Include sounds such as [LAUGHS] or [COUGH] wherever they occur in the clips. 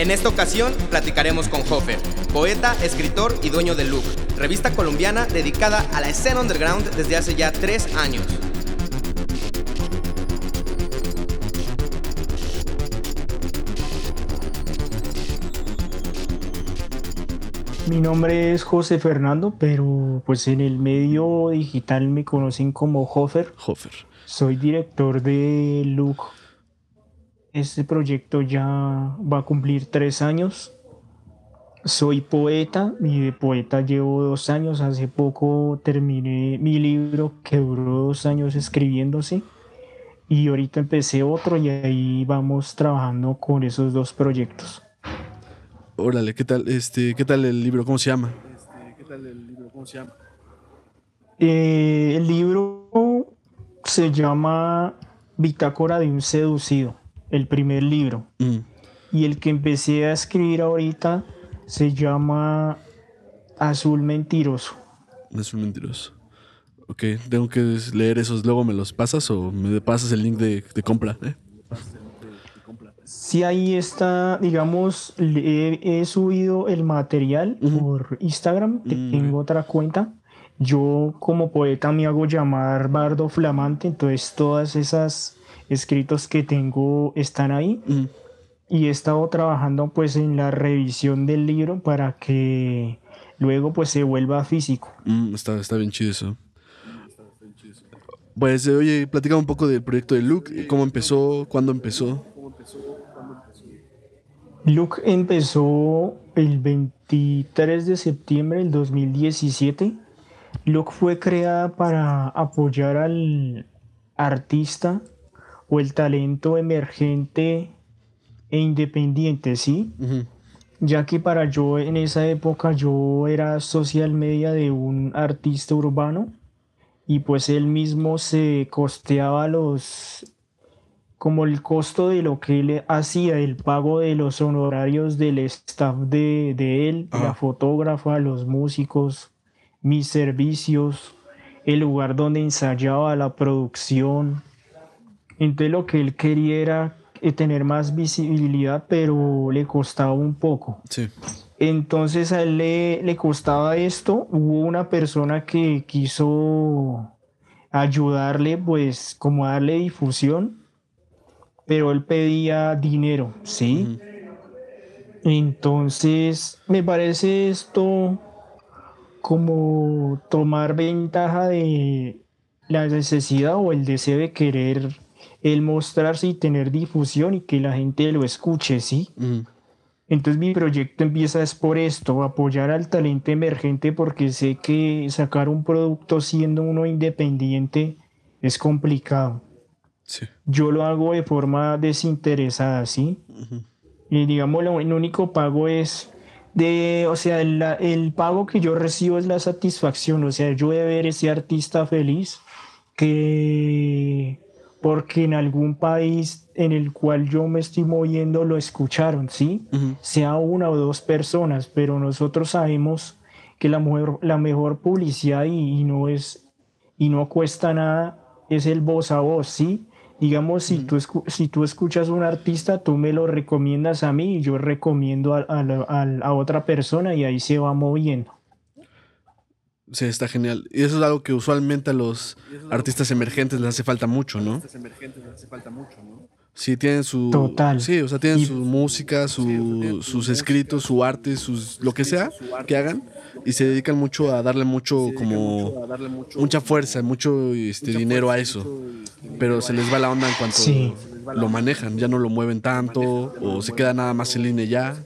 En esta ocasión platicaremos con Hofer, poeta, escritor y dueño de Look, revista colombiana dedicada a la escena underground desde hace ya tres años. Mi nombre es José Fernando, pero pues en el medio digital me conocen como Hofer. Hofer. Soy director de Look este proyecto ya va a cumplir tres años. Soy poeta y de poeta llevo dos años. Hace poco terminé mi libro que duró dos años escribiéndose. Y ahorita empecé otro y ahí vamos trabajando con esos dos proyectos. Órale, ¿qué tal, este, ¿qué tal el libro? ¿Cómo se llama? ¿Qué tal el libro? ¿Cómo se llama? Eh, el libro se llama Bitácora de un seducido el primer libro. Mm. Y el que empecé a escribir ahorita se llama Azul Mentiroso. Azul Mentiroso. Ok, tengo que leer esos, luego me los pasas o me pasas el link de, compra. ¿eh? Sí, ahí está, digamos, he, subido el material por Instagram, mm. tengo otra cuenta. Yo como poeta me hago llamar Bardo Flamante, entonces todas esas escritos que tengo están ahí. Mm. Y he estado trabajando pues en la revisión del libro para que luego pues se vuelva físico. Mm, está, está bien chido eso. Pues oye, platica un poco del proyecto de Luke, cómo empezó, cuándo empezó. Luke empezó el 23 de septiembre del 2017. Luke fue creada para apoyar al artista o el talento emergente e independiente, ¿sí? Ya que para yo en esa época yo era social media de un artista urbano y pues él mismo se costeaba los como el costo de lo que él hacía, el pago de los honorarios del staff de, él, la fotógrafa, los músicos, mis servicios, el lugar donde ensayaba, la producción, entonces lo que él quería era eh, tener más visibilidad, pero le costaba un poco. Sí. Entonces a él le, le costaba esto. Hubo una persona que quiso ayudarle, pues como darle difusión, pero él pedía dinero, ¿sí? Entonces me parece esto como tomar ventaja de la necesidad o el deseo de querer el mostrarse y tener difusión y que la gente lo escuche, ¿sí? Entonces mi proyecto empieza es por esto, apoyar al talento emergente porque sé que sacar un producto siendo uno independiente es complicado. Yo lo hago de forma desinteresada, ¿sí? Y digamos, el único pago es de, o sea, el, el, pago que yo recibo es la satisfacción, o sea, yo de ver ese artista feliz que porque en algún país en el cual yo me estoy moviendo lo escucharon, ¿sí? Sea una o dos personas, pero nosotros sabemos que la mejor, la mejor publicidad y, no es y no cuesta nada es el voz a voz, ¿sí? Digamos, si, tú, si tú escuchas a un artista, tú me lo recomiendas a mí y yo recomiendo a, a otra persona y ahí se va moviendo. Sí, está genial. Y eso es algo que usualmente a los artistas emergentes les hace falta mucho, ¿no? Sí, tienen su. Total. Sí, o sea, tienen su música, sus escritos, su arte, sus lo que sea que hagan. Y se dedican mucho a darle mucho, como. mucha fuerza, mucho este, dinero a eso. Pero se les va la onda en cuanto lo manejan. Ya no lo mueven tanto, o se queda nada más en línea ya.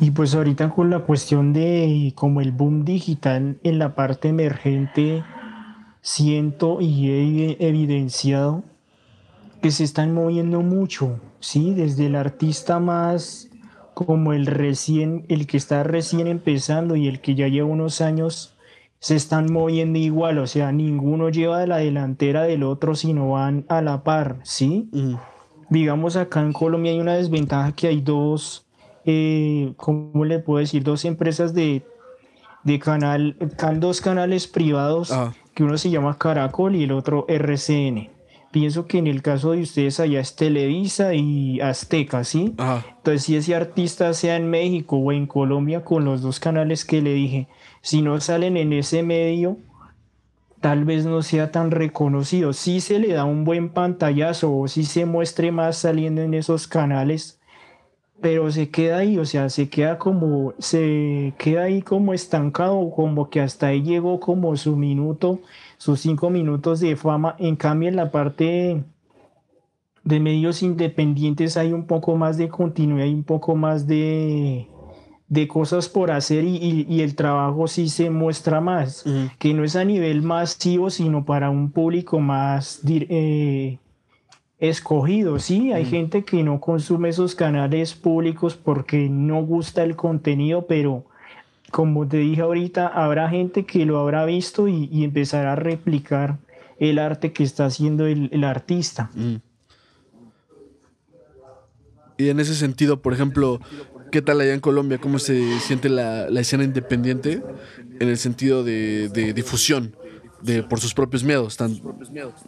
Y pues ahorita con la cuestión de como el boom digital en la parte emergente, siento y he evidenciado que se están moviendo mucho, ¿sí? Desde el artista más como el recién, el que está recién empezando y el que ya lleva unos años, se están moviendo igual, o sea, ninguno lleva de la delantera del otro, sino van a la par, ¿sí? Digamos, acá en Colombia hay una desventaja que hay dos eh, ¿cómo le puedo decir? Dos empresas de, de canal, dos canales privados, que uno se llama Caracol y el otro RCN. pienso que en el caso de ustedes allá es Televisa y Azteca, ¿sí? Entonces, si ese artista sea en México o en Colombia con los dos canales que le dije, si no salen en ese medio, tal vez no sea tan reconocido. Si se le da un buen pantallazo o si se muestre más saliendo en esos canales, pero se queda ahí, o sea, se queda como, se queda ahí como estancado, como que hasta ahí llegó como su minuto, sus cinco minutos de fama. En cambio, en la parte de medios independientes hay un poco más de continuidad, hay un poco más de, de cosas por hacer y, el trabajo sí se muestra más, que no es a nivel masivo, sino para un público más eh, escogido. Sí, hay mm. gente que no consume esos canales públicos porque no gusta el contenido, pero como te dije ahorita, habrá gente que lo habrá visto y, empezará a replicar el arte que está haciendo el, artista. Mm. Y en ese sentido, por ejemplo, ¿qué tal allá en Colombia? ¿Cómo se siente la, escena independiente en el sentido de, de difusión? De, por sus propios medios, tan,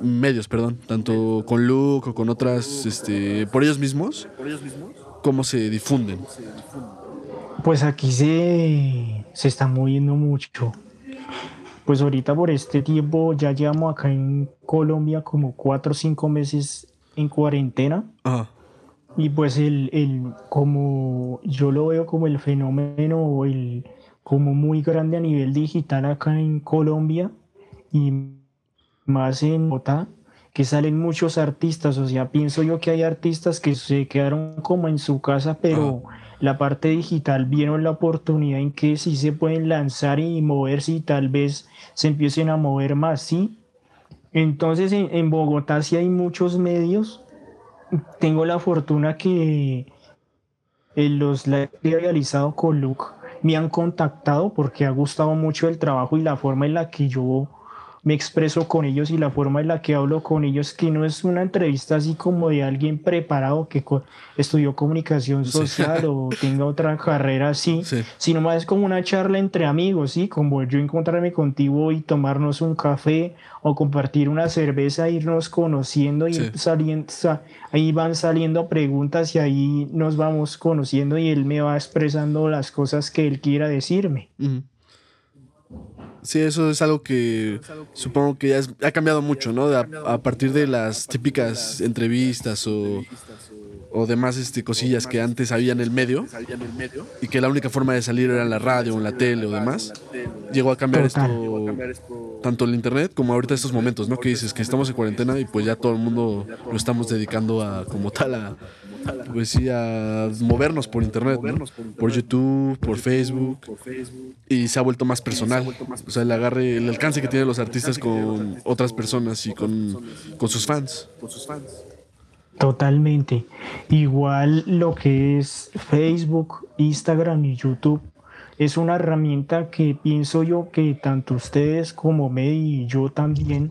medios, perdón, tanto con Luke o con otras, este, por ellos mismos, cómo se difunden. Pues aquí se, se está moviendo mucho. Pues ahorita por este tiempo ya llevamos acá en Colombia como cuatro o cinco meses en cuarentena. Y pues el, el, como yo lo veo como el fenómeno, el, como muy grande a nivel digital acá en Colombia, y más en Bogotá, que salen muchos artistas, o sea, pienso yo que hay artistas que se quedaron como en su casa, pero la parte digital vieron la oportunidad en que sí se pueden lanzar y moverse y tal vez se empiecen a mover más, ¿sí? Entonces en, Bogotá sí hay muchos medios, tengo la fortuna que en los he realizado con Luke. Me han contactado porque ha gustado mucho el trabajo y la forma en la que yo me expreso con ellos y la forma en la que hablo con ellos, que no es una entrevista así como de alguien preparado que estudió comunicación social o [LAUGHS] tenga otra carrera así, sino más es como una charla entre amigos, ¿sí? Como yo encontrarme contigo y tomarnos un café o compartir una cerveza, irnos conociendo y saliendo, ahí van saliendo preguntas y ahí nos vamos conociendo y él me va expresando las cosas que él quiera decirme. Sí, eso es algo que supongo que ya ha cambiado mucho, ¿no? a, partir de las típicas entrevistas o, o demás este, cosillas que antes había en el medio y que la única forma de salir era en la radio o en la tele o demás, llegó a cambiar esto tanto el internet como ahorita estos momentos, ¿no? Que dices que estamos en cuarentena y pues ya todo el mundo lo estamos dedicando a como tal a pues sí, a movernos por internet, por YouTube, por Facebook, y se ha vuelto más personal. O sea, el agarre, el alcance que tienen los artistas con otras personas y con, con sus fans. Totalmente. Igual lo que es Facebook, Instagram y YouTube es una herramienta que pienso yo que tanto ustedes como me y yo también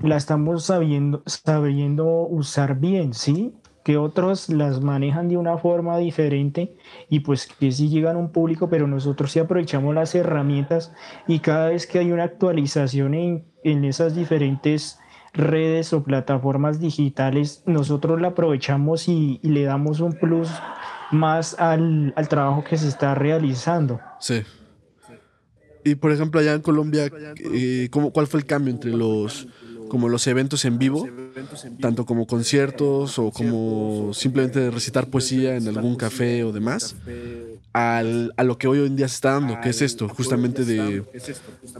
la estamos sabiendo, sabiendo usar bien, ¿sí? Que otros las manejan de una forma diferente y pues que sí llegan a un público, pero nosotros sí aprovechamos las herramientas y cada vez que hay una actualización en, en esas diferentes redes o plataformas digitales, nosotros la aprovechamos y, le damos un plus más al, al, trabajo que se está realizando. Sí. Y por ejemplo, allá en Colombia, eh, ¿cómo, ¿cuál fue el cambio entre los como los eventos en vivo, tanto como conciertos o como simplemente recitar poesía en algún café o demás, al, a lo que hoy en día se está dando, que es esto, justamente de,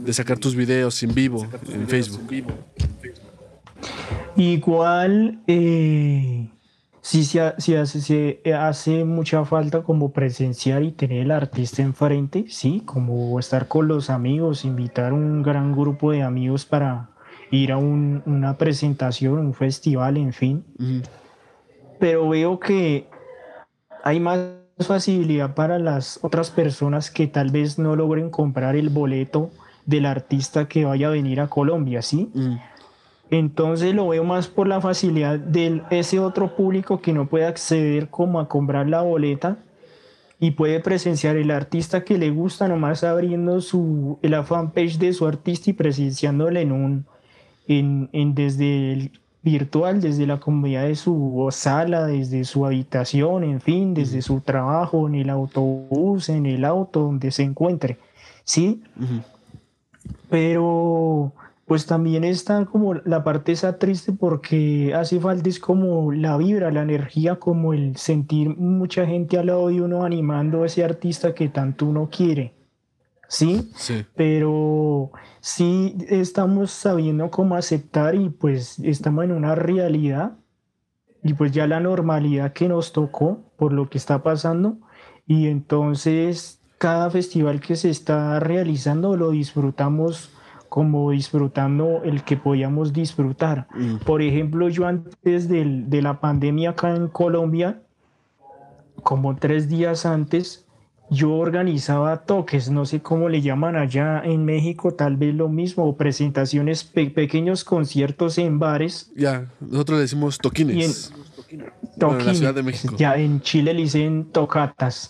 de sacar tus videos en vivo en Facebook. Igual, eh, sí, se, hace, se hace mucha falta como presenciar y tener el artista enfrente, sí, como estar con los amigos, invitar un gran grupo de amigos para ir a una presentación, un festival, en fin. Pero veo que hay más facilidad para las otras personas que tal vez no logren comprar el boleto del artista que vaya a venir a Colombia, ¿sí? Entonces lo veo más por la facilidad de ese otro público que no puede acceder como a comprar la boleta y puede presenciar el artista que le gusta nomás abriendo su, la fanpage de su artista y presenciándole en un, en, desde, virtual desde la comodidad de su sala, desde su habitación, en fin, desde su trabajo, en el autobús, en el auto, donde se encuentre, ¿sí? Pero pues también está como la parte esa triste porque hace falta es como la vibra, la energía, como el sentir mucha gente al lado de uno animando a ese artista que tanto uno quiere. ¿Sí? Sí. Pero sí estamos sabiendo cómo aceptar y pues estamos en una realidad y pues ya la normalidad que nos tocó por lo que está pasando y entonces cada festival que se está realizando lo disfrutamos como disfrutando el que podíamos disfrutar. Mm. Por ejemplo, yo antes del- de la pandemia acá en Colombia, como tres días antes, yo organizaba toques, no sé cómo le llaman allá en México, tal vez lo mismo, o presentaciones, pe- pequeños conciertos en bares. Ya, nosotros le decimos toquines. Bueno, en la. Ciudad de México. Ya en Chile le dicen tocatas.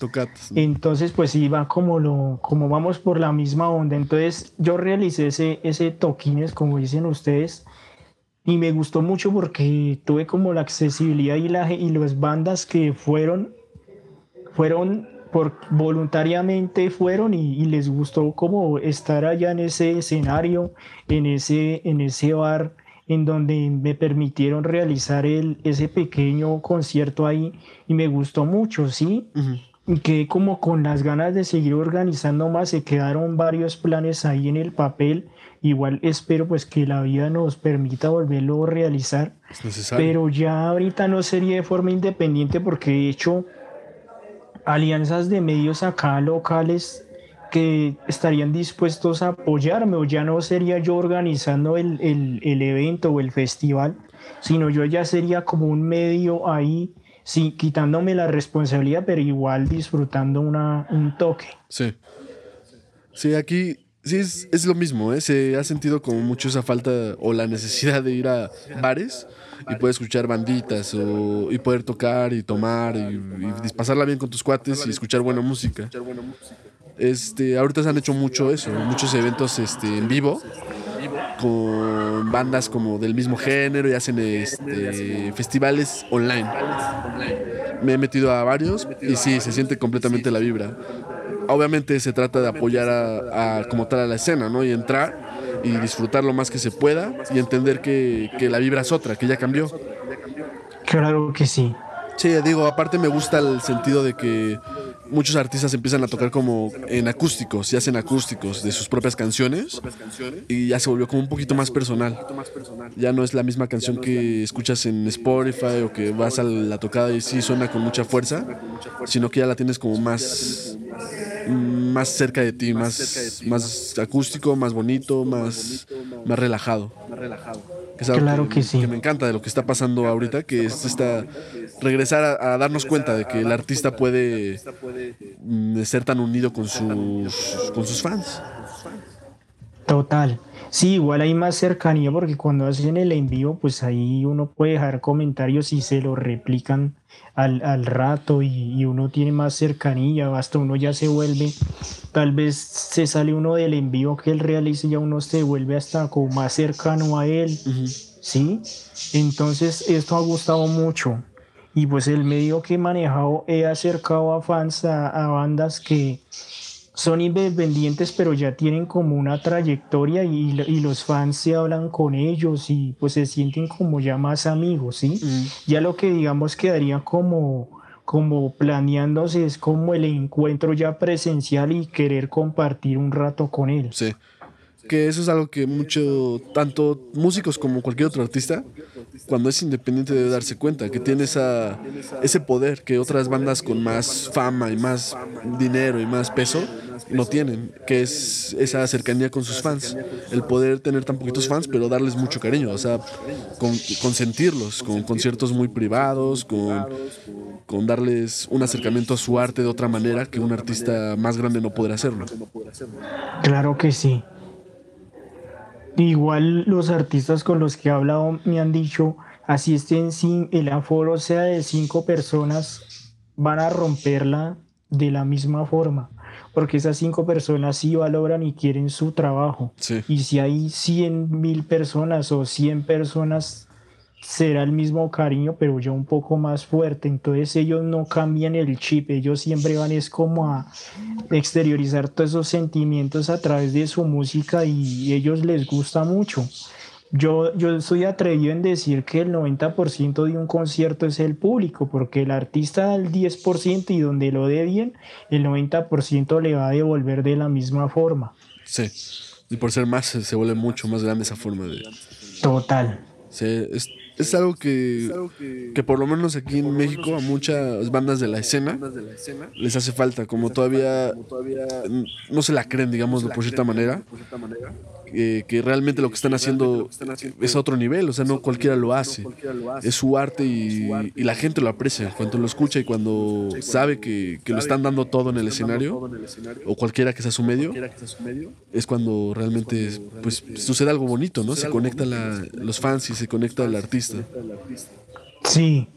Entonces, pues iba como lo, como vamos por la misma onda. Entonces, yo realicé ese, ese toquines, como dicen ustedes, y me gustó mucho porque tuve como la accesibilidad y, la, y las bandas que fueron, fueron por voluntariamente fueron y, y les gustó como estar allá en ese escenario, en ese, en ese bar en donde me permitieron realizar el, ese pequeño concierto ahí y me gustó mucho, ¿sí? Ujú. Y quedé como con las ganas de seguir organizando más, se quedaron varios planes ahí en el papel, igual espero pues que la vida nos permita volverlo a realizar, pero ya ahorita no sería de forma independiente porque he hecho alianzas de medios acá locales que estarían dispuestos a apoyarme o ya no sería yo organizando el, el- el evento o el festival, sino yo ya sería como un medio ahí, sí, quitándome la responsabilidad, pero igual disfrutando una, un toque. Sí. Sí, aquí sí es, es lo mismo, ¿eh? Se ha sentido como mucho esa falta o la necesidad de ir a bares y poder escuchar banditas o, y poder tocar y tomar y, y bien con tus cuates y escuchar buena música. Este, ahorita se han hecho mucho eso, muchos eventos este, en vivo con bandas como del mismo género y hacen este, festivales online. Me he metido a varios y sí, se siente completamente la vibra. Obviamente se trata de apoyar a, a como tal a la escena, ¿no? Y entrar y disfrutar lo más que se pueda y entender que, que la vibra es otra, que ya cambió. Claro que sí. Sí, digo, aparte me gusta el sentido de que muchos artistas empiezan a tocar como en acústicos y hacen acústicos de sus propias canciones y ya se volvió como un poquito más personal. Ya no es la misma canción que escuchas en Spotify o que vas a la tocada y sí suena con mucha fuerza, sino que ya la tienes como más más cerca de ti, más, más acústico, más bonito, más, más relajado. Que es algo Claro que sí. me encanta de lo que está pasando ahorita, que es esta regresar a, a darnos cuenta de que el artista puede mm, ser tan unido con sus, con sus fans. Total. Sí, igual hay más cercanía porque cuando hacen el envío, pues ahí uno puede dejar comentarios y se lo replican al, al rato y, y uno tiene más cercanía, hasta uno ya se vuelve, tal vez se sale uno del envío que él realice y ya uno se vuelve hasta como más cercano a él, ¿sí? Entonces esto ha gustado mucho y pues el medio que he manejado he acercado a fans, a, a bandas que son independientes, pero ya tienen como una trayectoria y, y los fans se hablan con ellos y pues se sienten como ya más amigos, ¿sí? Ya lo que digamos quedaría como, como planeándose es como el encuentro ya presencial y querer compartir un rato con él. Sí. Que eso es algo que mucho, tanto músicos como cualquier otro artista, cuando es independiente debe darse cuenta, que tiene esa, ese poder que otras bandas con más fama y más dinero y más peso no tienen, que es esa cercanía con sus fans. El poder tener tan poquitos fans, pero darles mucho cariño, o sea, con, consentirlos, con conciertos muy privados, con, con darles un acercamiento a su arte de otra manera que un artista más grande no podrá hacerlo. Claro que sí. Igual los artistas con los que he hablado me han dicho, así estén sin el aforo sea de cinco personas, van a romperla de la misma forma, porque esas cinco personas sí valoran y quieren su trabajo. Sí. Y si hay 100 mil personas o 100 personas será el mismo cariño, pero ya un poco más fuerte. Entonces ellos no cambian el chip, ellos siempre van es como a exteriorizar todos esos sentimientos a través de su música y ellos les gusta mucho. Yo, yo soy atrevido en decir que el 90% de un concierto es el público, porque el artista da el 10% y donde lo dé bien, el 90% le va a devolver de la misma forma. Sí, y por ser más se vuelve mucho más grande esa forma de... Total. Sí, es, es algo que, que por lo menos aquí en México a muchas bandas de la escena les hace falta, como todavía no se la creen, digámoslo por cierta manera, que realmente lo que están haciendo es a otro nivel, o sea, no cualquiera lo hace. Es su arte y, la gente lo aprecia cuando lo escucha y cuando sabe que, lo están dando todo en el escenario, o cualquiera que sea su medio, es cuando realmente pues, sucede algo bonito, ¿no? Se conecta los fans y se conecta el artista. Sí,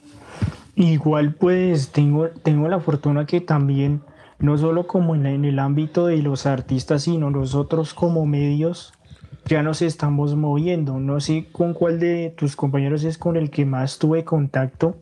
igual pues tengo, tengo la fortuna que también no solo como en, el ámbito de los artistas, sino nosotros como medios ya nos estamos moviendo. No sé con cuál de tus compañeros es con el que más tuve contacto.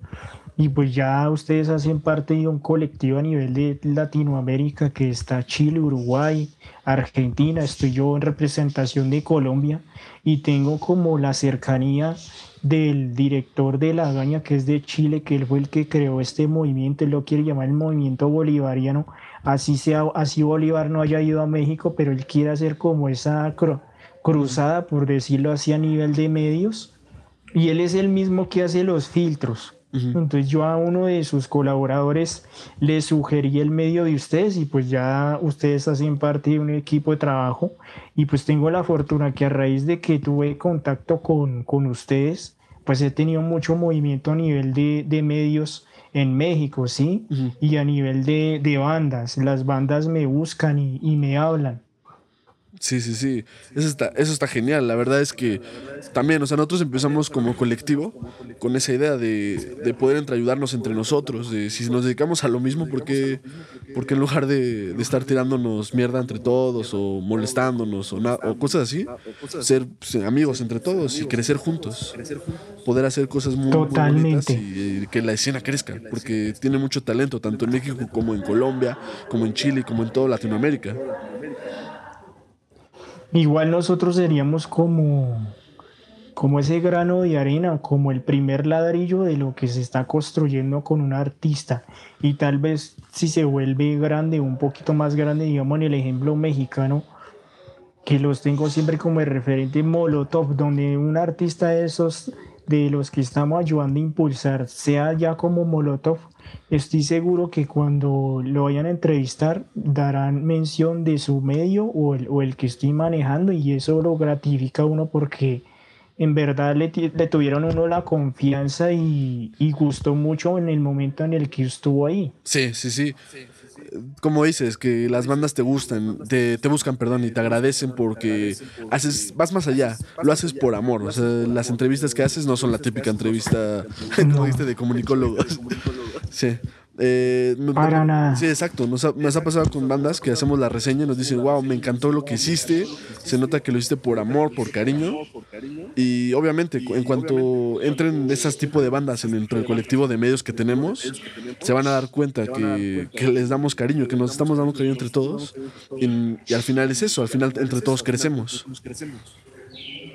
Y pues ya ustedes hacen parte de un colectivo a nivel de Latinoamérica que está Chile, Uruguay, Argentina. Estoy yo en representación de Colombia y tengo como la cercanía del director de La Gaña, que es de Chile, que él fue el que creó este movimiento, él lo quiere llamar el movimiento bolivariano, así sea, así Bolívar no haya ido a México, pero él quiere hacer como esa cruzada, por decirlo así, a nivel de medios. Y él es el mismo que hace los filtros. Entonces yo a uno de sus colaboradores le sugerí el medio de ustedes y pues ya ustedes hacen parte de un equipo de trabajo y pues tengo la fortuna que a raíz de que tuve contacto con, con ustedes, pues he tenido mucho movimiento a nivel de, de medios en México, ¿sí? Y a nivel de, de, bandas, las bandas me buscan y, y me hablan. Sí, sí, sí. Eso está, eso está genial. La verdad es que también, o sea, nosotros empezamos como colectivo con esa idea de, de poder entre ayudarnos entre nosotros. De si nos dedicamos a lo mismo, ¿por qué, porque en lugar de, de, estar tirándonos mierda entre todos o molestándonos o, o cosas así, ser pues, amigos entre todos y crecer juntos? Poder hacer cosas muy, bonitas y, que la escena crezca, porque tiene mucho talento, tanto en México como en Colombia, como en Chile, como en toda Latinoamérica. Igual nosotros seríamos como, como ese grano de arena, como el primer ladrillo de lo que se está construyendo con un artista. Y tal vez si se vuelve grande, un poquito más grande, digamos en el ejemplo mexicano, que los tengo siempre como referente Molotov, donde un artista de esos, de los que estamos ayudando a impulsar, sea ya como Molotov, estoy seguro que cuando lo vayan a entrevistar darán mención de su medio o el, o el que estoy manejando y eso lo gratifica a uno porque en verdad le, le tuvieron uno la confianza y, y, gustó mucho en el momento en el que estuvo ahí. Sí, sí, sí. Como dices, que las bandas te gustan, te, te, buscan, perdón, y te agradecen porque haces, vas más allá, lo haces por amor. O sea, las entrevistas que haces no son la típica entrevista, [LAUGHS] como dijiste, de comunicólogos. Sí. Eh, Para nada. Sí, exacto. Nos ha, pasado con bandas que hacemos la reseña y nos dicen, wow, me encantó lo que hiciste. Se nota que lo hiciste por amor, por cariño. Y obviamente, en cuanto entren esas tipos de bandas en el, colectivo de medios que tenemos, se van a dar cuenta que, les damos cariño, que nos estamos dando cariño entre todos. Y, y al final es eso, al final entre todos crecemos.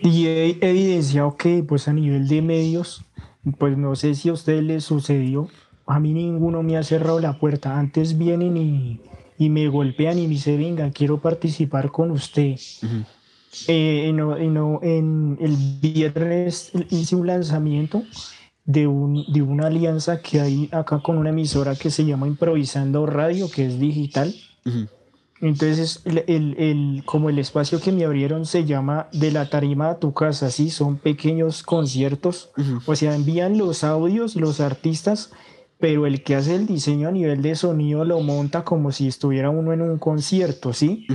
Y he evidenciado que, pues a nivel de medios, pues no sé si a ustedes les sucedió a mí ninguno me ha cerrado la puerta. Antes vienen y, y me golpean y me dicen, venga, quiero participar con usted. Eh, no, no, en el viernes hice un lanzamiento de, un, de una alianza que hay acá con una emisora que se llama Improvisando Radio, que es digital. Entonces, el, el, el, como el espacio que me abrieron se llama De la tarima a tu casa, sí, son pequeños conciertos. O sea, envían los audios, los artistas pero el que hace el diseño a nivel de sonido lo monta como si estuviera uno en un concierto, ¿sí?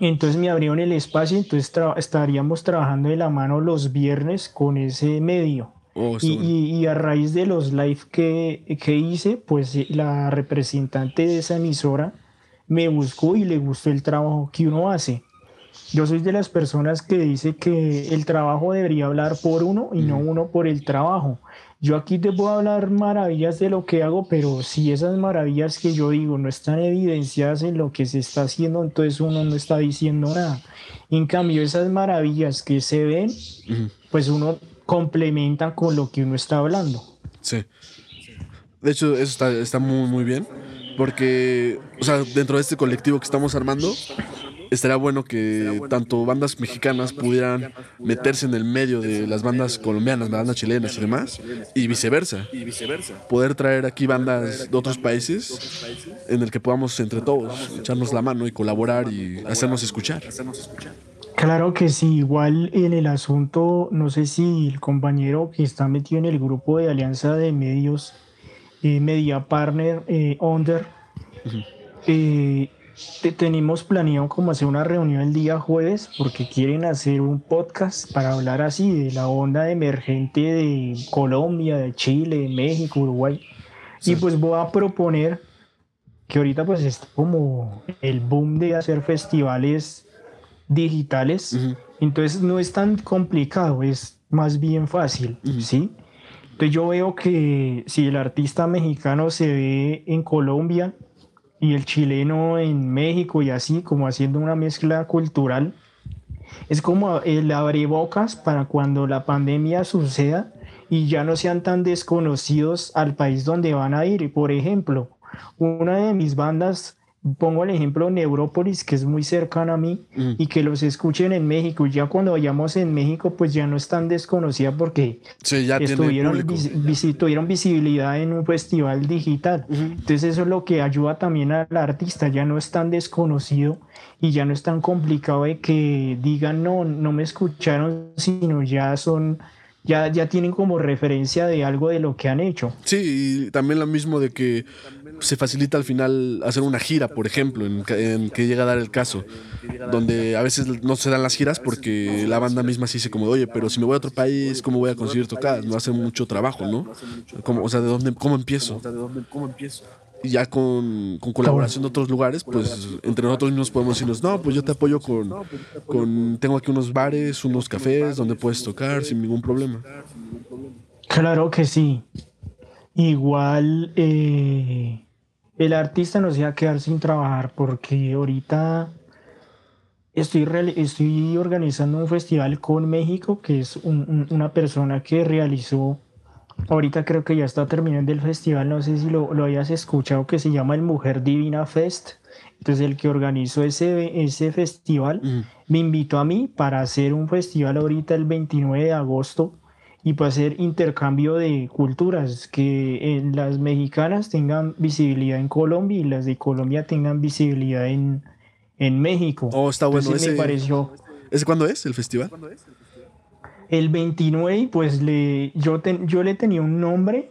Entonces me abrieron el espacio, entonces estaríamos trabajando de la mano los viernes con ese medio. Oh, y, y, a raíz de los live que, que hice, pues eh, la representante de esa emisora me buscó y le gustó el trabajo que uno hace. yo soy de las personas que dice que el trabajo debería hablar por uno y no uno por el trabajo. Yo aquí te puedo hablar maravillas de lo que hago, pero si esas maravillas que yo digo no están evidenciadas en lo que se está haciendo, entonces uno no está diciendo nada. En cambio, esas maravillas que se ven, pues uno complementa con lo que uno está hablando. Sí. De hecho, eso está, está muy, muy bien. Porque, o sea, dentro de este colectivo que estamos armando, estaría bueno que tanto bandas mexicanas pudieran meterse en el medio de las bandas colombianas, bandas chilenas y demás, y viceversa. Poder traer aquí bandas de otros países en el que podamos entre todos echarnos la mano y colaborar y hacernos escuchar. Claro que sí, igual en el asunto, no sé si el compañero que está metido en el grupo de alianza de medios, eh, Media Partner, eh, Under, eh, tenemos planeado como hacer una reunión el día jueves porque quieren hacer un podcast para hablar así de la onda emergente de Colombia, de Chile, de México, Uruguay. Y pues voy a proponer que ahorita pues es como el boom de hacer festivales digitales. Entonces no es tan complicado, es más bien fácil, ¿sí? Entonces yo veo que si el artista mexicano se ve en Colombia, y el chileno en México y así, como haciendo una mezcla cultural. Es como el abrebocas para cuando la pandemia suceda y ya no sean tan desconocidos al país donde van a ir. Por ejemplo, una de mis bandas pongo el ejemplo Neurópolis, que es muy cercana a mí, mm. y que los escuchen en México. Ya cuando vayamos en México, pues ya no es tan desconocida porque ya estuvieron, tuvieron visibilidad en un festival digital. Entonces eso es lo que ayuda también al artista, ya no es tan desconocido y ya no es tan complicado de que digan, no, no me escucharon, sino ya son ya, ya tienen como referencia de algo de lo que han hecho. Sí, y también lo mismo de que se facilita al final hacer una gira, por ejemplo, en, que llega a dar el caso, donde a veces no se dan las giras porque la banda misma se dice como, oye, pero si me voy a otro país, ¿cómo voy a conseguir tocadas? No hace mucho trabajo, ¿no? Como, o sea, ¿de dónde, cómo empiezo? Ya con, con, colaboración de otros lugares, pues entre nosotros mismos podemos decirnos, no, pues yo te apoyo con, con, tengo aquí unos bares, unos cafés donde puedes tocar sin ningún problema. Claro que sí. Igual eh, el artista no se va a quedar sin trabajar porque ahorita estoy, estoy organizando un festival con México, que es una persona que realizó, ahorita creo que ya está terminando el festival, no sé si lo, lo hayas escuchado, que se llama el Mujer Divina Fest. Entonces el que organizó ese, ese festival me invitó a mí para hacer un festival ahorita el 29 de agosto y para hacer intercambio de culturas, que en las mexicanas tengan visibilidad en Colombia y las de Colombia tengan visibilidad en, en México. Oh, está bueno. ese, me pareció... ¿Ese cuándo es el festival? El 29, pues le, yo, yo le tenía un nombre,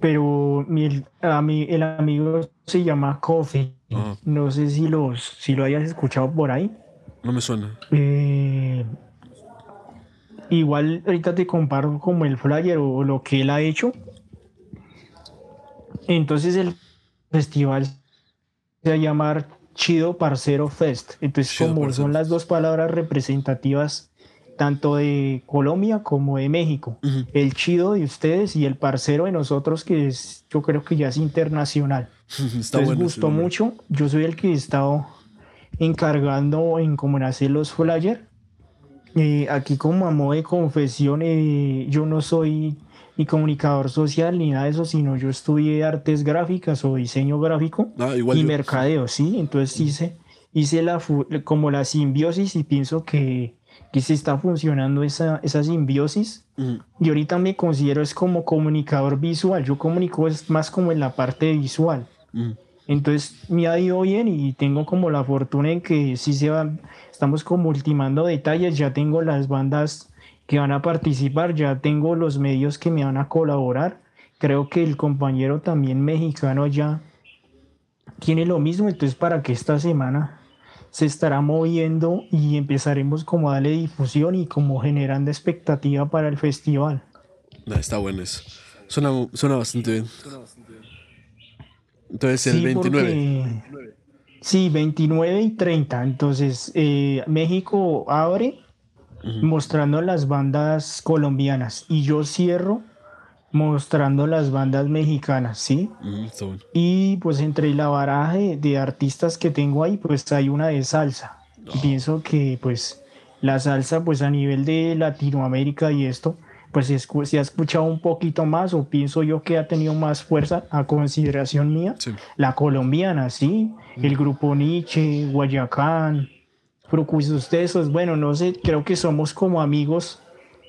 pero mi, el, a el amigo se llama Coffee. No sé si, los, si lo hayas escuchado por ahí. No me suena. Eh, Igual ahorita te comparo como el flyer o lo que él ha hecho. Entonces el festival se va a llamar Chido Parcero Fest. Entonces como son las dos palabras representativas tanto de Colombia como de México. El chido de ustedes y el parcero de nosotros que es, yo creo que ya es internacional. [LAUGHS] Está Entonces gustó mucho. Yo soy el que he estado encargando en cómo hacer los flyers eh, aquí como a modo de confesión, eh, yo no soy ni comunicador social ni nada de eso, sino yo estudié artes gráficas o diseño gráfico ah, y mercadeo, ¿sí? Entonces hice, hice la, como la simbiosis y pienso que, que se está funcionando esa, esa simbiosis. Y ahorita me considero es como comunicador visual, yo comunico es más como en la parte visual. Entonces me ha ido bien y tengo como la fortuna en que sí se van estamos como ultimando detalles, ya tengo las bandas que van a participar, ya tengo los medios que me van a colaborar. Creo que el compañero también mexicano ya tiene lo mismo, entonces para que esta semana se estará moviendo y empezaremos como a darle difusión y como generando expectativa para el festival. está bueno eso. Suena, bastante bien. Entonces el 29. Sí, 29 y 30. Entonces, eh, México abre mostrando las bandas colombianas y yo cierro mostrando las bandas mexicanas, ¿sí? Y pues entre la baraje de artistas que tengo ahí, pues hay una de salsa. Pienso que pues la salsa pues a nivel de Latinoamérica y esto, pues se ha escuchado un poquito más o pienso yo que ha tenido más fuerza a consideración mía, la colombiana, ¿sí? El grupo Nietzsche, Guayacán, Procursus Tesos, bueno, no sé, creo que somos como amigos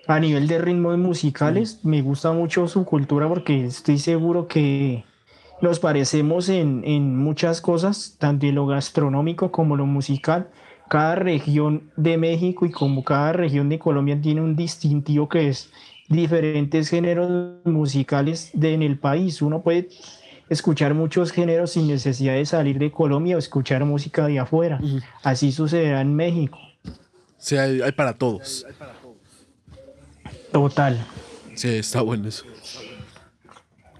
a nivel de ritmos musicales. Me gusta mucho su cultura porque estoy seguro que nos parecemos en, en muchas cosas, tanto en lo gastronómico como lo musical. Cada región de México y como cada región de Colombia tiene un distintivo que es diferentes géneros musicales de, en el país. Uno puede escuchar muchos géneros sin necesidad de salir de Colombia o escuchar música de afuera. Así sucederá en México. Sí, hay, para todos. Total. Sí, está bueno eso.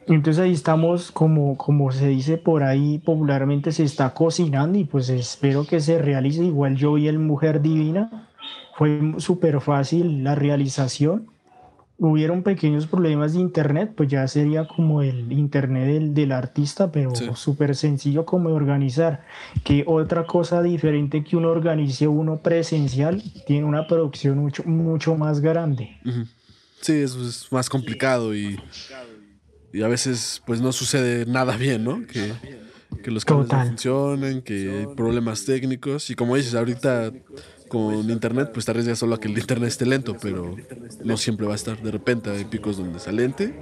Entonces ahí estamos, como, como se dice por ahí popularmente, se está cocinando y pues espero que se realice. Igual yo vi el Mujer Divina, fue súper fácil la realización hubieron pequeños problemas de internet, pues ya sería como el internet del, del artista, pero súper sencillo como organizar. Que otra cosa diferente que uno organice uno presencial tiene una producción mucho, mucho más grande. Sí, eso es más complicado y, y, a veces pues no sucede nada bien, ¿no? Que, que los cables no funcionan, que hay problemas técnicos y como dices, ahorita con internet, pues te arriesgas solo a que el internet esté lento, pero no siempre va a estar. De repente hay picos donde está lente.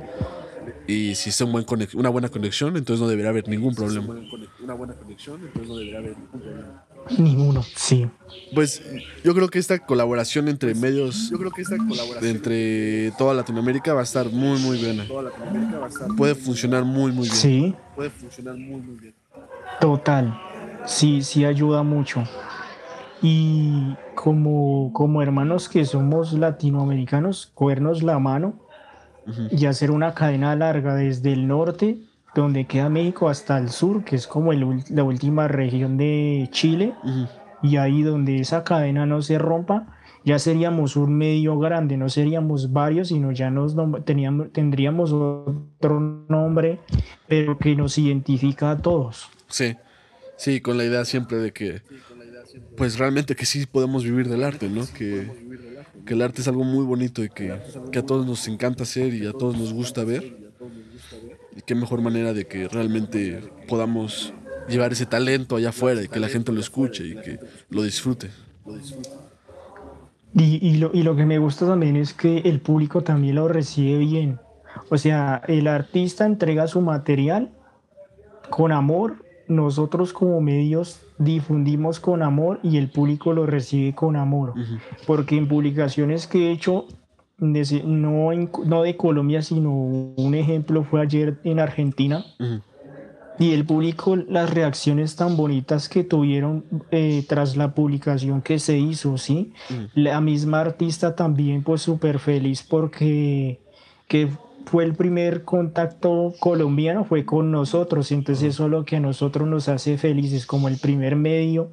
Y si es un buen una buena conexión, entonces no debería haber ningún problema. Una buena conexión, entonces no debería haber ningún problema. Ninguno, sí. Pues yo creo que esta colaboración entre medios, yo creo que esta colaboración entre toda Latinoamérica va a estar muy, muy buena. Puede funcionar muy, muy bien. Sí. Puede funcionar muy, muy bien. Total. Sí, sí ayuda mucho. Y como, como hermanos que somos latinoamericanos, cogernos la mano y hacer una cadena larga desde el norte, donde queda México, hasta el sur, que es como la última región de Chile, y ahí donde esa cadena no se rompa, ya seríamos un medio grande, no seríamos varios, sino ya nos teníamos, tendríamos otro nombre, pero que nos identifica a todos. Sí, sí, con la idea siempre de que pues realmente que sí podemos vivir del arte, ¿no? Que, que el arte es algo muy bonito y que, que, a todos nos encanta hacer y a todos nos gusta ver. Y qué mejor manera de que realmente podamos llevar ese talento allá afuera y que la gente lo escuche y que lo disfrute. Y, y, lo, y lo que me gusta también es que el público también lo recibe bien. O sea, el artista entrega su material con amor nosotros como medios difundimos con amor y el público lo recibe con amor. Porque en publicaciones que he hecho, no, no de Colombia, sino un ejemplo fue ayer en Argentina, y el público, las reacciones tan bonitas que tuvieron eh, tras la publicación que se hizo, ¿sí? La misma artista también, pues súper feliz porque que fue el primer contacto colombiano, fue con nosotros, entonces eso es lo que a nosotros nos hace felices, como el primer medio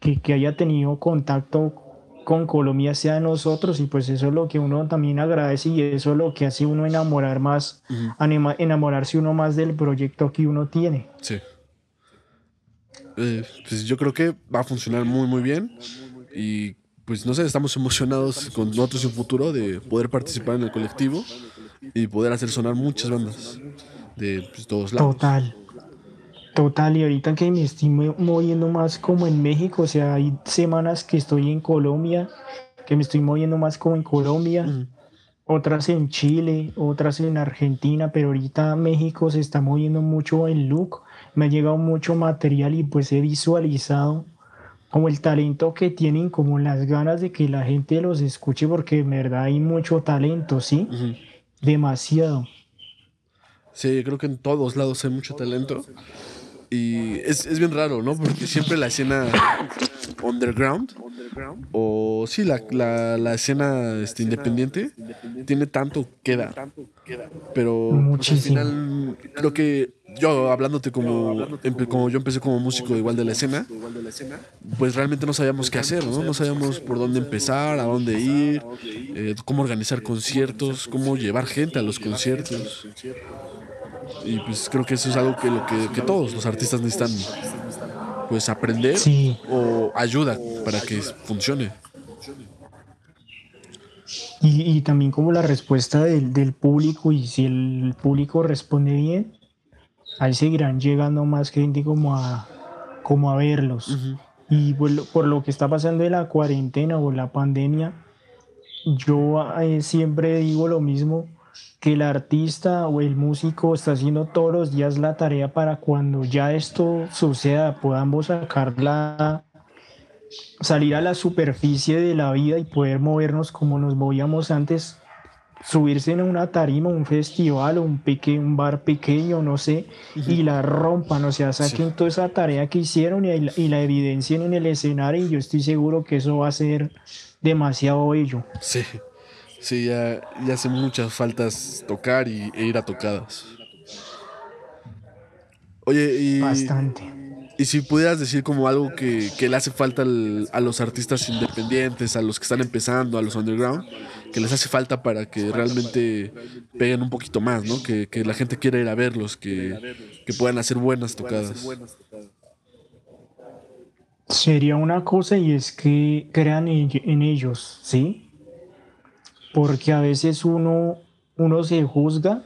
que, que haya tenido contacto con Colombia sea nosotros y pues eso es lo que uno también agradece y eso es lo que hace uno enamorar más, enamorarse uno más del proyecto que uno tiene. Sí. Eh, pues yo creo que va a funcionar muy muy bien y pues no sé, estamos emocionados con nosotros en futuro de poder participar en el colectivo y poder hacer sonar muchas bandas de pues, todos lados. Total. Total, y ahorita que me estoy moviendo más como en México, o sea, hay semanas que estoy en Colombia, que me estoy moviendo más como en Colombia, otras en Chile, otras en Argentina, pero ahorita México se está moviendo mucho en look, me ha llegado mucho material y pues he visualizado como el talento que tienen, como las ganas de que la gente los escuche, porque en verdad hay mucho talento, ¿sí? Demasiado. Sí, creo que en todos lados hay mucho talento. Y es, es bien raro, ¿no? Porque siempre la escena underground, o sí, la, la, la escena este, independiente, tiene tanto que dar. Pero pues, al final creo que yo hablándote como, como yo empecé como músico igual de la escena, pues realmente no sabíamos qué hacer, ¿no? No sabíamos por dónde empezar, a dónde ir, eh, cómo organizar conciertos, cómo llevar gente a los conciertos. Y pues creo que eso es algo que, lo que, todos los artistas necesitan pues aprender o ayuda para que funcione. Y, también como la respuesta del, del público y si el público responde bien, ahí seguirán llegando más gente como a, como a verlos. Y por lo, que está pasando en la cuarentena o la pandemia, yo eh, siempre digo lo mismo, que el artista o el músico está haciendo todos los días la tarea para cuando ya esto suceda, podamos sacarla, salir a la superficie de la vida y poder movernos como nos movíamos antes subirse en una tarima, un festival o un, un bar pequeño, no sé, y la rompan, o sea, saquen toda esa tarea que hicieron y, y, la evidencien en el escenario y yo estoy seguro que eso va a ser demasiado bello. Sí, sí, ya, ya hace muchas faltas tocar y, e ir a tocadas. Oye, y... Bastante. Y si pudieras decir como algo que, le hace falta a los artistas independientes, a los que están empezando, a los underground, que les hace falta para que realmente peguen un poquito más, ¿no? Que, la gente quiera ir a verlos, que, puedan hacer buenas tocadas. Sería una cosa y es que crean en ellos, ¿sí? Porque a veces uno, uno se juzga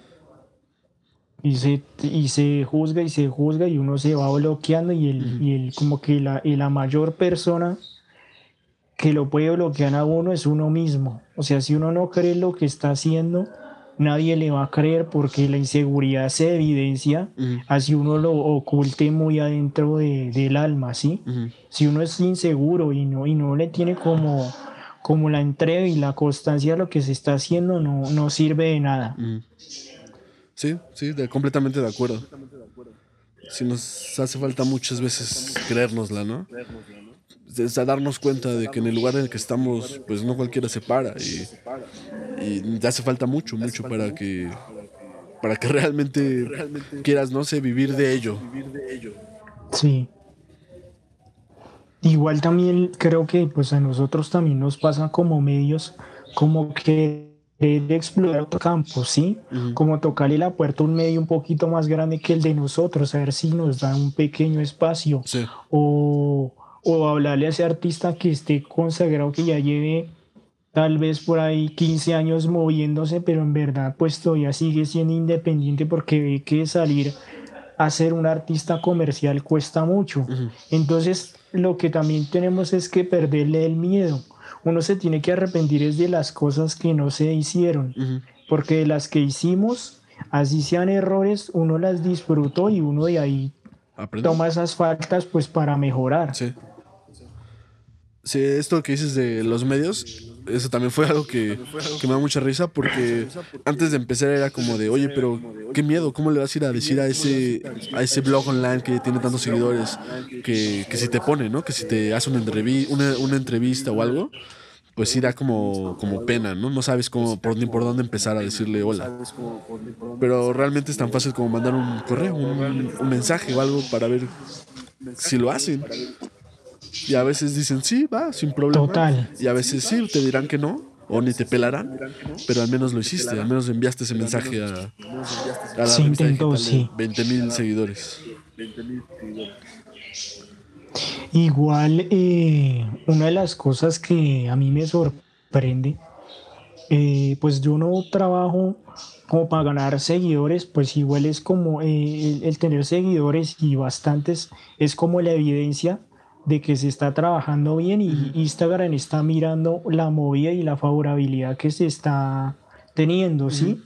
y se, y se juzga y se juzga y uno se va bloqueando y, el, y el, como que la, y la mayor persona que lo puede bloquear a uno es uno mismo. O sea, si uno no cree lo que está haciendo, nadie le va a creer porque la inseguridad se evidencia así uno lo oculte muy adentro de, del alma, ¿sí? Si uno es inseguro y no, y no le tiene como, como la entrega y la constancia a lo que se está haciendo, no, no sirve de nada. Sí, sí, completamente de acuerdo. Si nos hace falta muchas veces creérnosla, ¿no? A darnos cuenta de que en el lugar en el que estamos, pues no cualquiera se para y, y hace falta mucho, mucho para que para que realmente, quieras, no sé, vivir de ello. Sí. Igual también creo que pues a nosotros también nos pasa como medios, como que de explorar otro campo, ¿sí? Como tocarle la puerta a un medio un poquito más grande que el de nosotros, a ver si nos da un pequeño espacio. O, o hablarle a ese artista que esté consagrado, que ya lleve tal vez por ahí 15 años moviéndose, pero en verdad pues todavía sigue siendo independiente porque ve que salir a ser un artista comercial cuesta mucho. Entonces lo que también tenemos es que perderle el miedo uno se tiene que arrepentir es de las cosas que no se hicieron, porque de las que hicimos, así sean errores, uno las disfrutó y uno de ahí toma esas faltas pues para mejorar. Sí. Sí, esto que dices de los medios, eso también fue algo que, me da mucha risa porque antes de empezar era como de, oye, pero qué miedo, ¿cómo le vas a ir a decir a ese, a ese blog online que tiene tantos seguidores que, si te pone, ¿no? Que si te hace una, una, una entrevista o algo, pues sí como, como pena, ¿no? No sabes cómo, por, ni por dónde empezar a decirle hola. Pero realmente es tan fácil como mandar un correo, un, un mensaje o algo para ver si lo hacen. Y a veces dicen, sí, va, sin problema. Total. Y a veces sí, te dirán que no, o ni te pelarán, pero al menos lo hiciste, al menos enviaste ese mensaje a, a la sí, intentó, sí. 20 mil seguidores. Igual, eh, una de las cosas que a mí me sorprende, eh, pues yo no trabajo como para ganar seguidores, pues igual es como eh, el, tener seguidores y bastantes, es como la evidencia de que se está trabajando bien y Instagram está mirando la movida y la favorabilidad que se está teniendo, ¿sí?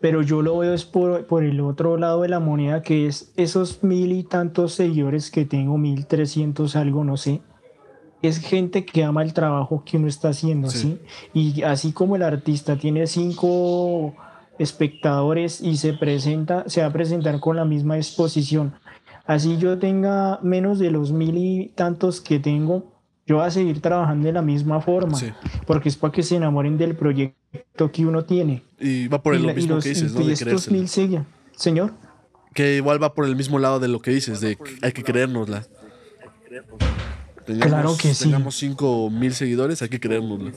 Pero yo lo veo es por, por, el otro lado de la moneda, que es esos mil y tantos seguidores que tengo, mil trescientos algo, no sé, es gente que ama el trabajo que uno está haciendo, ¿sí? Y así como el artista tiene cinco espectadores y se presenta, se va a presentar con la misma exposición Así yo tenga menos de los mil y tantos que tengo, yo voy a seguir trabajando de la misma forma, porque es para que se enamoren del proyecto que uno tiene. Y va por el lo mismo que dices, ¿no? Y estos mil siguen. Señor. Que igual va por el mismo lado de lo que dices, de que hay que creérnosla. claro que sí. Tengamos 5 mil seguidores, hay que creérnosla.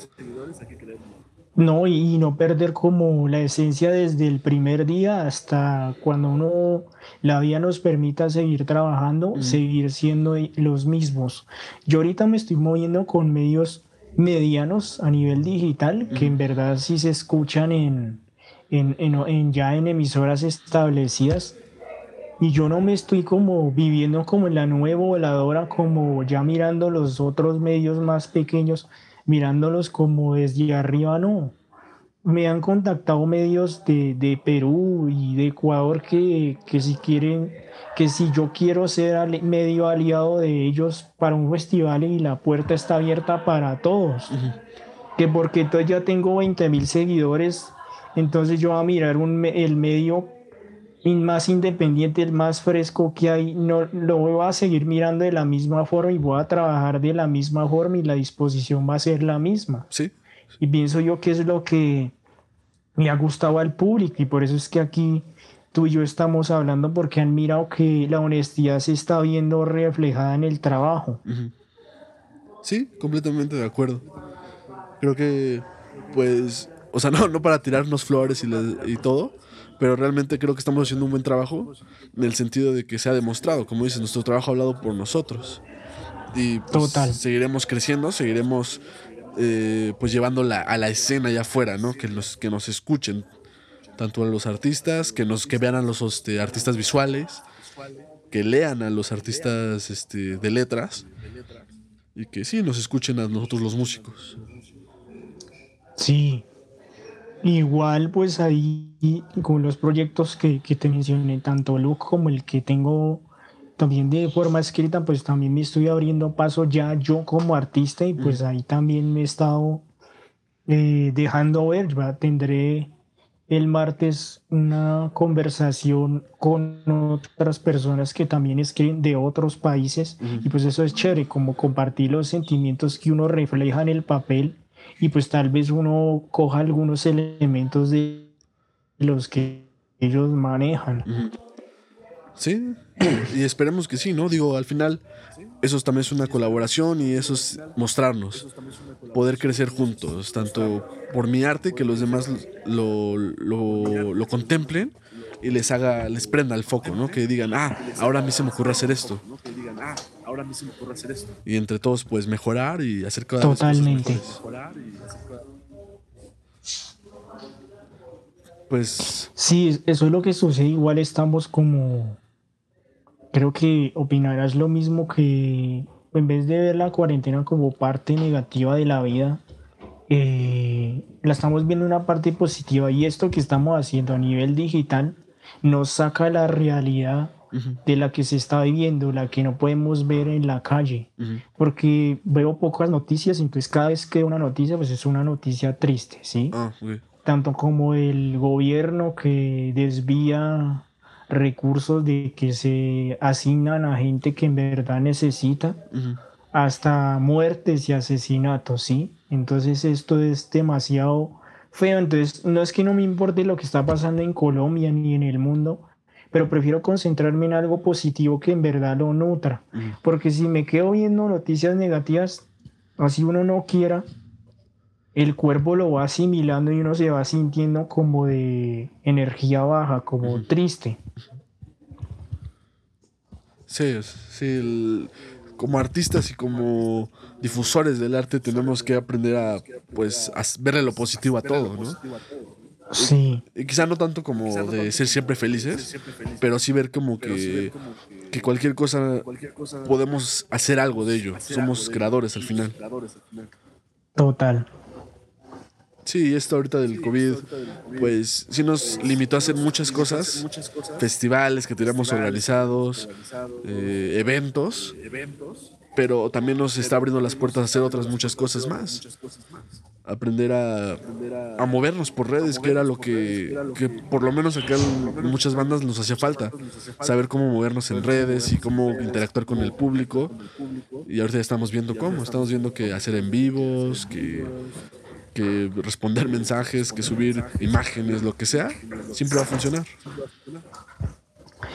No, y no perder como la esencia desde el primer día hasta cuando uno, la vida nos permita seguir trabajando, seguir siendo los mismos. Yo ahorita me estoy moviendo con medios medianos a nivel digital, que en verdad sí se escuchan en, en, en, ya en emisoras establecidas. Y yo no me estoy como viviendo como en la nueva voladora, como ya mirando los otros medios más pequeños mirándolos como desde arriba, no. Me han contactado medios de, de Perú y de Ecuador que, que, si quieren, que si yo quiero ser medio aliado de ellos para un festival y la puerta está abierta para todos. Que porque entonces ya tengo 20 mil seguidores, entonces yo voy a mirar un, el medio más independiente, el más fresco que hay, no lo voy a seguir mirando de la misma forma y voy a trabajar de la misma forma y la disposición va a ser la misma. Sí. Y pienso yo que es lo que me ha gustado al público y por eso es que aquí tú y yo estamos hablando porque han mirado que la honestidad se está viendo reflejada en el trabajo. Sí, completamente de acuerdo. Creo que, pues, o sea, [LAUGHS] no, no para tirarnos flores y, y todo, pero realmente creo que estamos haciendo un buen trabajo en el sentido de que se ha demostrado, como dices, nuestro trabajo ha hablado por nosotros. Y pues, seguiremos creciendo, seguiremos eh, pues llevándola a la escena allá afuera, ¿no? Que, los, que nos escuchen, tanto a los artistas, que, nos, que vean a los este, artistas visuales, que lean a los artistas este, de letras y que sí, nos escuchen a nosotros los músicos. Sí, Igual, pues ahí con los proyectos que, que te mencioné, tanto Luke como el que tengo también de forma escrita, pues también me estoy abriendo paso ya yo como artista y pues ahí también me he estado eh, dejando ver, ¿verdad? tendré el martes una conversación con otras personas que también escriben de otros países y pues eso es chévere, como compartir los sentimientos que uno refleja en el papel y pues tal vez uno coja algunos elementos de los que ellos manejan. Sí, y esperemos que sí, ¿no? Digo, al final, eso también es una colaboración y eso es mostrarnos, poder crecer juntos, tanto por mi arte, que los demás lo, lo, lo contemplen y les haga, les prenda el foco, ¿no? Que digan, ah, ahora a mí se me ocurre hacer esto. Y entre todos, pues mejorar y hacer cada Totalmente. Pues. Sí, eso es lo que sucede. Igual estamos como. Creo que opinarás lo mismo que en vez de ver la cuarentena como parte negativa de la vida, eh, la estamos viendo una parte positiva y esto que estamos haciendo a nivel digital nos saca la realidad de la que se está viviendo, la que no podemos ver en la calle, porque veo pocas noticias, entonces cada vez que una noticia, pues es una noticia triste, ¿sí? Ah, Tanto como el gobierno que desvía recursos de que se asignan a gente que en verdad necesita, hasta muertes y asesinatos, ¿sí? Entonces esto es demasiado feo, entonces no es que no me importe lo que está pasando en Colombia ni en el mundo, pero prefiero concentrarme en algo positivo que en verdad lo nutra. Porque si me quedo viendo noticias negativas, así uno no quiera, el cuerpo lo va asimilando y uno se va sintiendo como de energía baja, como triste. Sí, sí, como artistas y como difusores del arte tenemos que aprender a pues a verle lo positivo a todo, ¿no? Sí. Y quizá no tanto como de ser siempre felices, pero sí ver como que, que cualquier cosa podemos hacer algo de ello. Somos creadores al final. Total. Sí, esto ahorita del COVID, pues sí nos limitó a hacer muchas cosas, festivales que teníamos organizados, eh, eventos, pero también nos está abriendo las puertas a hacer otras muchas cosas más aprender a, a, movernos por redes, que era lo que, que por lo menos acá en muchas bandas nos hacía falta. Saber cómo movernos en redes y cómo interactuar con el público. Y ahorita ya estamos viendo cómo. Estamos viendo que hacer en vivos, que, que responder mensajes, que subir imágenes, lo que sea, siempre va a funcionar.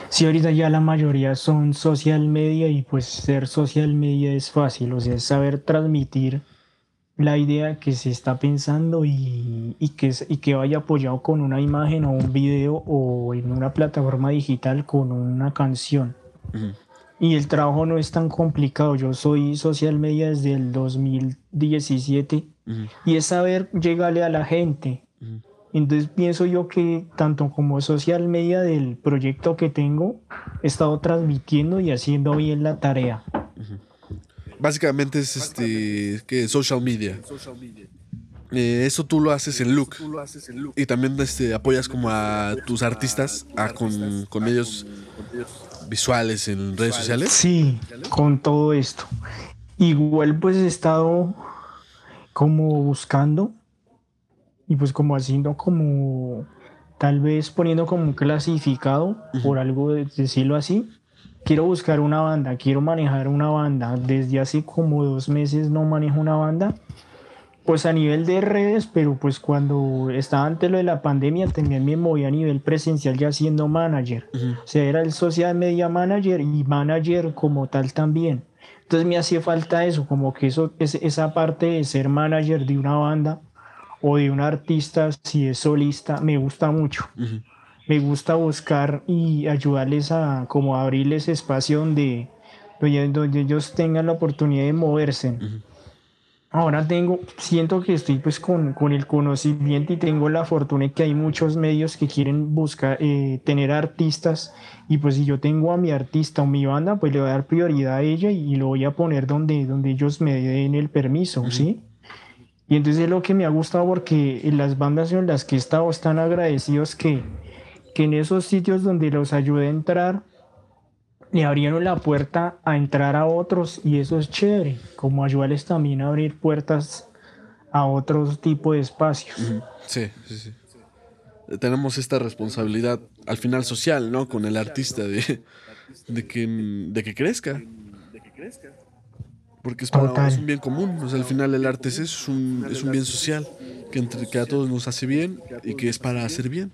Sí, ahorita ya la mayoría son social media y pues ser social media es fácil, o sea, es saber transmitir la idea que se está pensando y, que, y que vaya apoyado con una imagen o un video o en una plataforma digital con una canción. Y el trabajo no es tan complicado. Yo soy social media desde el 2017 y es saber llegarle a la gente. Entonces pienso yo que tanto como social media del proyecto que tengo, he estado transmitiendo y haciendo bien la tarea. Básicamente es este que social media. Eh, eso tú lo haces en Look. Y también este, apoyas como a tus artistas a con, con medios visuales en redes sociales. Sí, con todo esto. Igual pues he estado como buscando y pues como haciendo como tal vez poniendo como un clasificado por algo decirlo así quiero buscar una banda quiero manejar una banda desde hace como dos meses no manejo una banda pues a nivel de redes pero pues cuando estaba antes lo de la pandemia también me movía a nivel presencial ya siendo manager. O sea era el social media manager y manager como tal también. Entonces me hacía falta eso como que eso esa parte de ser manager de una banda o de un artista, si es solista, me gusta mucho. Me gusta buscar y ayudarles a como abrirles espacio donde, donde, ellos tengan la oportunidad de moverse. Ahora tengo, siento que estoy pues con, con, el conocimiento y tengo la fortuna de que hay muchos medios que quieren buscar, eh, tener artistas y pues si yo tengo a mi artista o mi banda, pues le voy a dar prioridad a ella y, lo voy a poner donde, donde ellos me den el permiso, ¿sí? Y entonces es lo que me ha gustado porque las bandas en las que he estado están agradecidos que, que en esos sitios donde los ayudé a entrar, le abrieron la puerta a entrar a otros y eso es chévere, como ayudarles también a abrir puertas a otros tipos de espacios. Sí, sí, sí. Tenemos esta responsabilidad al final social, ¿no? Con el artista de, de, que. De que crezca. Porque es, para, un bien común. O sea, al final el arte es eso, es un, es un bien social que, entre, que a todos nos hace bien y que es para hacer bien.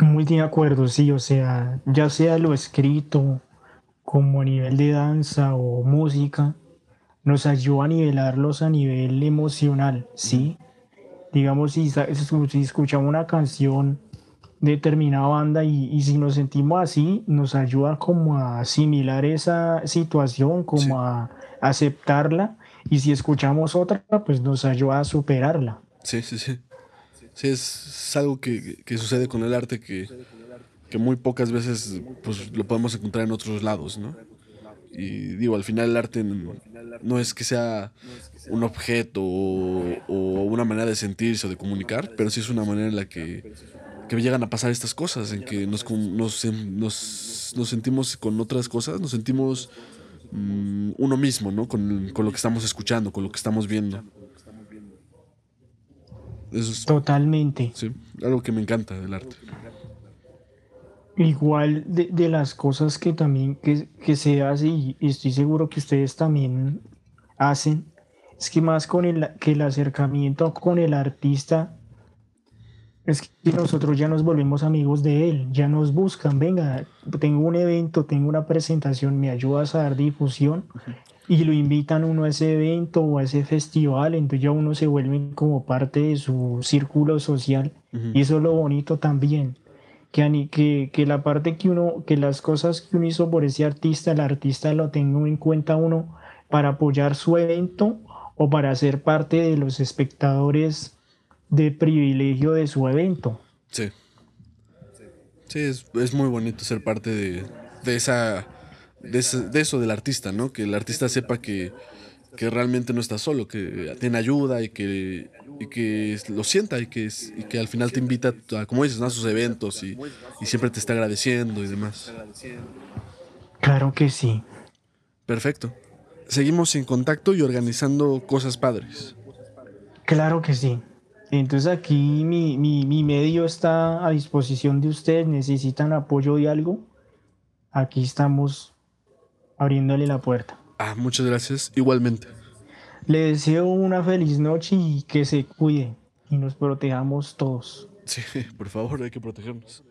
Muy de acuerdo, sí. O sea, ya sea lo escrito como a nivel de danza o música, nos ayuda a nivelarlos a nivel emocional, ¿sí? Digamos, si, si escuchamos una canción determinada banda y, si nos sentimos así, nos ayuda como a asimilar esa situación, como a aceptarla y si escuchamos otra, pues nos ayuda a superarla. Sí, sí, sí. Sí, es, algo que, que, sucede con el arte que, que muy pocas veces pues, lo podemos encontrar en otros lados, ¿no? Y digo, al final el arte no es que sea un objeto o, o, una manera de sentirse o de comunicar, pero sí es una manera en la que que llegan a pasar estas cosas, en que nos, nos, nos, sentimos con otras cosas, nos sentimos mm, uno mismo, ¿no? Con, lo que estamos escuchando, con lo que estamos viendo. Totalmente. Sí, algo que me encanta del arte. Igual de, las cosas que también que, que se hace, y estoy seguro que ustedes también hacen, es que más con el, que el acercamiento con el artista es que nosotros ya nos volvemos amigos de él, ya nos buscan, venga, tengo un evento, tengo una presentación, me ayudas a dar difusión y lo invitan uno a ese evento o a ese festival, entonces ya uno se vuelve como parte de su círculo social y eso es lo bonito también. Que, que, que, la parte que uno, que las cosas que uno hizo por ese artista, el artista lo tenga en cuenta uno para apoyar su evento o para ser parte de los espectadores de privilegio de su evento. Sí. Sí, es, muy bonito ser parte de, de esa, de, eso del artista, ¿no? Que el artista sepa que, realmente no está solo, que tiene ayuda y que, que lo sienta y que, y que al final te invita a, como dices, a sus eventos y, y siempre te está agradeciendo y demás. Claro que sí. Perfecto. Seguimos en contacto y organizando cosas padres. Claro que sí. Entonces aquí mi, medio está a disposición de ustedes, necesitan apoyo de algo, aquí estamos abriéndole la puerta. Ah, muchas gracias, igualmente. Le deseo una feliz noche y que se cuide y nos protejamos todos. Sí, [LAUGHS] por favor, hay que protegernos.